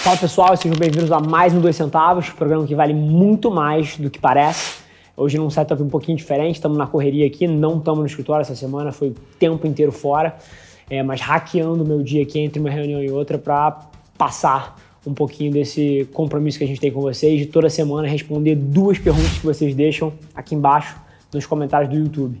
Fala pessoal, sejam bem-vindos a mais um Dois Centavos, programa que vale muito mais do que parece. Hoje num setup um pouquinho diferente, estamos na correria aqui, não estamos no escritório essa semana, foi o tempo inteiro fora, é, mas hackeando o meu dia aqui entre uma reunião e outra para passar um pouquinho desse compromisso que a gente tem com vocês de toda semana responder duas perguntas que vocês deixam aqui embaixo nos comentários do YouTube.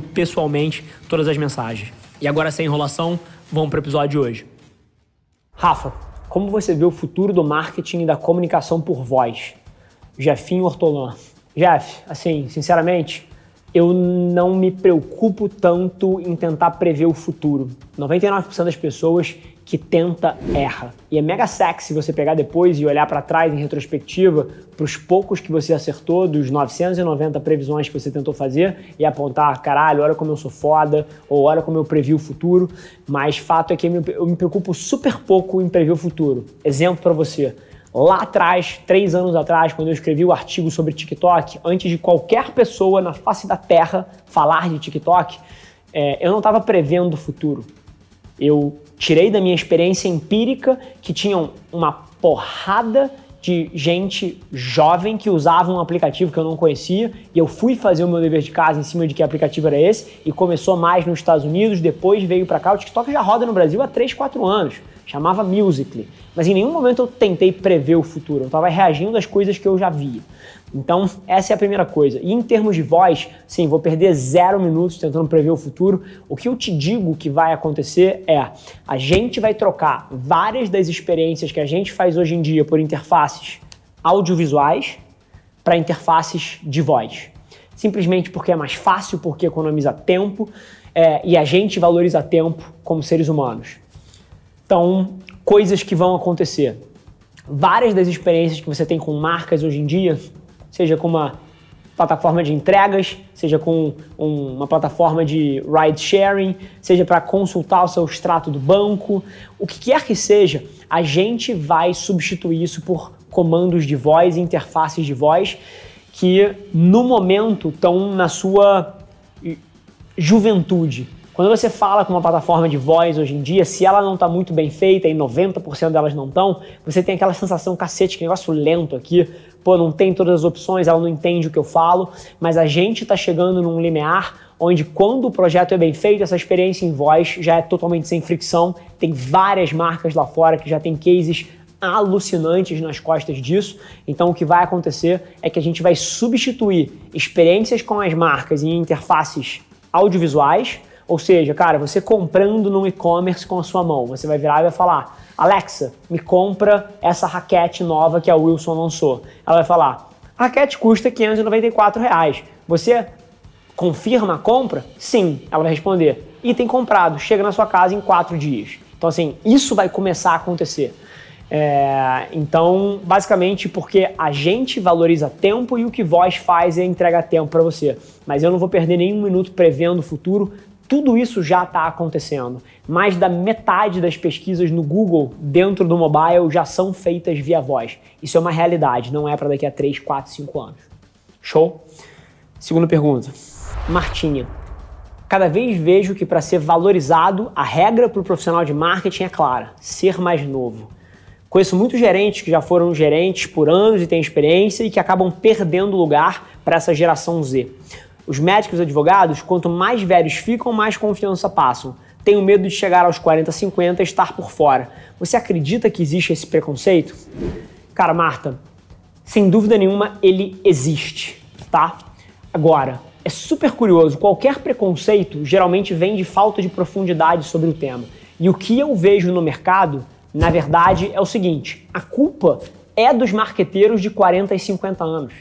pessoalmente todas as mensagens. E agora, sem enrolação, vamos para o episódio de hoje. Rafa, como você vê o futuro do marketing e da comunicação por voz? Jefinho Hortolan. Jeff, assim, sinceramente, eu não me preocupo tanto em tentar prever o futuro. 99% das pessoas que tenta erra. E é mega sexy você pegar depois e olhar para trás em retrospectiva para os poucos que você acertou, dos 990 previsões que você tentou fazer e apontar, caralho, olha como eu sou foda, ou olha como eu previ o futuro. Mas fato é que eu me preocupo super pouco em prever o futuro. Exemplo para você lá atrás, três anos atrás, quando eu escrevi o artigo sobre TikTok, antes de qualquer pessoa na face da Terra falar de TikTok, é, eu não estava prevendo o futuro. Eu tirei da minha experiência empírica que tinham uma porrada de gente jovem que usava um aplicativo que eu não conhecia e eu fui fazer o meu dever de casa em cima de que aplicativo era esse e começou mais nos Estados Unidos, depois veio para cá. O TikTok já roda no Brasil há 3, 4 anos chamava Musical.ly. Mas em nenhum momento eu tentei prever o futuro, eu estava reagindo às coisas que eu já via. Então, essa é a primeira coisa. E em termos de voz, sim, vou perder zero minutos tentando prever o futuro. O que eu te digo que vai acontecer é: a gente vai trocar várias das experiências que a gente faz hoje em dia por interfaces audiovisuais para interfaces de voz. Simplesmente porque é mais fácil, porque economiza tempo é, e a gente valoriza tempo como seres humanos. Então, coisas que vão acontecer. Várias das experiências que você tem com marcas hoje em dia, seja com uma plataforma de entregas, seja com um, uma plataforma de ride sharing, seja para consultar o seu extrato do banco, o que quer que seja, a gente vai substituir isso por comandos de voz, interfaces de voz, que no momento estão na sua juventude. Quando você fala com uma plataforma de voz hoje em dia, se ela não está muito bem feita, e 90% delas não estão, você tem aquela sensação, cacete, que negócio lento aqui, pô, não tem todas as opções, ela não entende o que eu falo, mas a gente está chegando num limiar onde quando o projeto é bem feito, essa experiência em voz já é totalmente sem fricção. Tem várias marcas lá fora que já tem cases alucinantes nas costas disso. Então o que vai acontecer é que a gente vai substituir experiências com as marcas em interfaces audiovisuais ou seja, cara, você comprando no e-commerce com a sua mão, você vai virar e vai falar: Alexa, me compra essa raquete nova que a Wilson lançou. Ela vai falar: a raquete custa 594 reais. Você confirma a compra? Sim, ela vai responder. Item comprado, chega na sua casa em quatro dias. Então, assim, isso vai começar a acontecer. É, então, basicamente, porque a gente valoriza tempo e o que voz faz é entregar tempo para você. Mas eu não vou perder nenhum minuto prevendo o futuro, tudo isso já está acontecendo. Mais da metade das pesquisas no Google dentro do mobile já são feitas via voz. Isso é uma realidade, não é para daqui a 3, 4, 5 anos. Show? Segunda pergunta. Martinha. Cada vez vejo que para ser valorizado, a regra para o profissional de marketing é clara: ser mais novo. Conheço muitos gerentes que já foram gerentes por anos e têm experiência e que acabam perdendo lugar para essa geração Z. Os médicos e advogados, quanto mais velhos ficam, mais confiança passam. Tenho medo de chegar aos 40, 50 e estar por fora. Você acredita que existe esse preconceito? Cara, Marta, sem dúvida nenhuma ele existe, tá? Agora, é super curioso, qualquer preconceito geralmente vem de falta de profundidade sobre o tema. E o que eu vejo no mercado, na verdade, é o seguinte: a culpa é dos marqueteiros de 40 e 50 anos.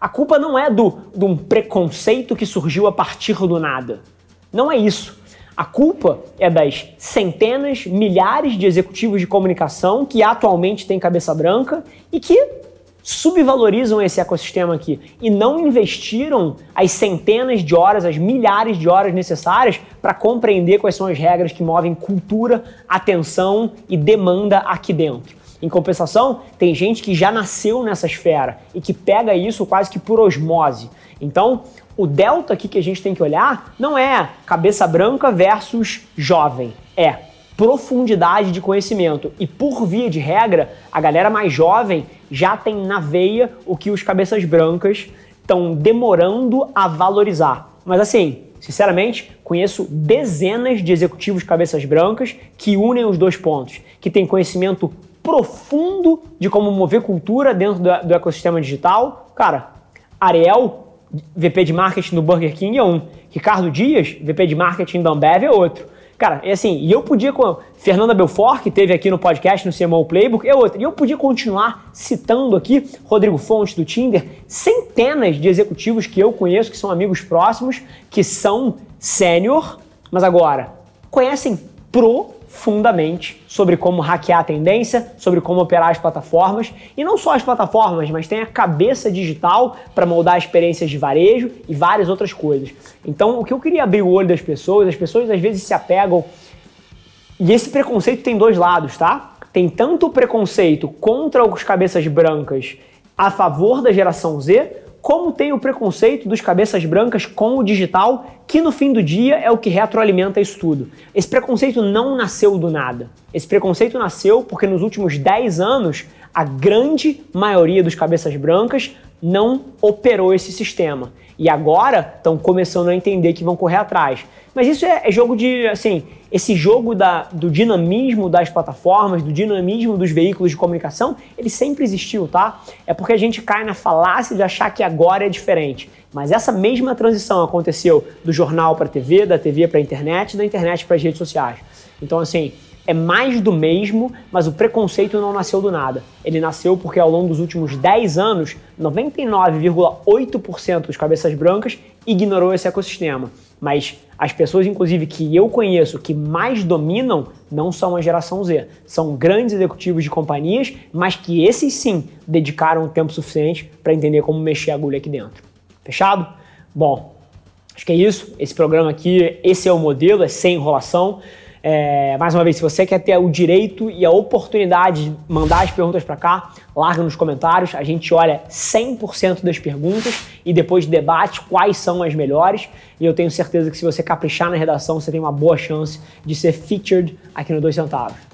A culpa não é do, de um preconceito que surgiu a partir do nada. Não é isso. A culpa é das centenas, milhares de executivos de comunicação que atualmente têm cabeça branca e que subvalorizam esse ecossistema aqui e não investiram as centenas de horas, as milhares de horas necessárias para compreender quais são as regras que movem cultura, atenção e demanda aqui dentro. Em compensação, tem gente que já nasceu nessa esfera e que pega isso quase que por osmose. Então, o delta aqui que a gente tem que olhar não é cabeça branca versus jovem, é profundidade de conhecimento. E por via de regra, a galera mais jovem já tem na veia o que os cabeças brancas estão demorando a valorizar. Mas assim, sinceramente, conheço dezenas de executivos cabeças brancas que unem os dois pontos, que têm conhecimento profundo de como mover cultura dentro do, do ecossistema digital. Cara, Ariel, VP de marketing do Burger King é um. Ricardo Dias, VP de marketing da Ambev é outro. Cara, é assim, e eu podia Fernanda Belfort, que teve aqui no podcast no CMO Playbook, é outra. E eu podia continuar citando aqui Rodrigo Fontes do Tinder, centenas de executivos que eu conheço, que são amigos próximos, que são sênior, mas agora conhecem pro fundamente sobre como hackear a tendência, sobre como operar as plataformas e não só as plataformas, mas tem a cabeça digital para moldar experiências de varejo e várias outras coisas. Então, o que eu queria abrir o olho das pessoas, as pessoas às vezes se apegam e esse preconceito tem dois lados, tá? Tem tanto o preconceito contra os cabeças brancas a favor da geração Z, como tem o preconceito dos cabeças brancas com o digital, que no fim do dia é o que retroalimenta isso tudo. Esse preconceito não nasceu do nada. Esse preconceito nasceu porque nos últimos 10 anos a grande maioria dos cabeças brancas não operou esse sistema. E agora estão começando a entender que vão correr atrás. Mas isso é, é jogo de, assim, esse jogo da, do dinamismo das plataformas, do dinamismo dos veículos de comunicação, ele sempre existiu, tá? É porque a gente cai na falácia de achar que agora é diferente. Mas essa mesma transição aconteceu do jornal para a TV, da TV para a internet, da internet para as redes sociais. Então, assim, é mais do mesmo, mas o preconceito não nasceu do nada. Ele nasceu porque ao longo dos últimos 10 anos, 99,8% dos cabeças brancas ignorou esse ecossistema. Mas as pessoas, inclusive, que eu conheço que mais dominam não são a geração Z. São grandes executivos de companhias, mas que esses sim dedicaram tempo suficiente para entender como mexer a agulha aqui dentro. Fechado? Bom, acho que é isso. Esse programa aqui, esse é o modelo, é sem enrolação. É, mais uma vez, se você quer ter o direito e a oportunidade de mandar as perguntas para cá, larga nos comentários. A gente olha 100% das perguntas e depois debate quais são as melhores. E eu tenho certeza que se você caprichar na redação, você tem uma boa chance de ser featured aqui no 2 Centavos.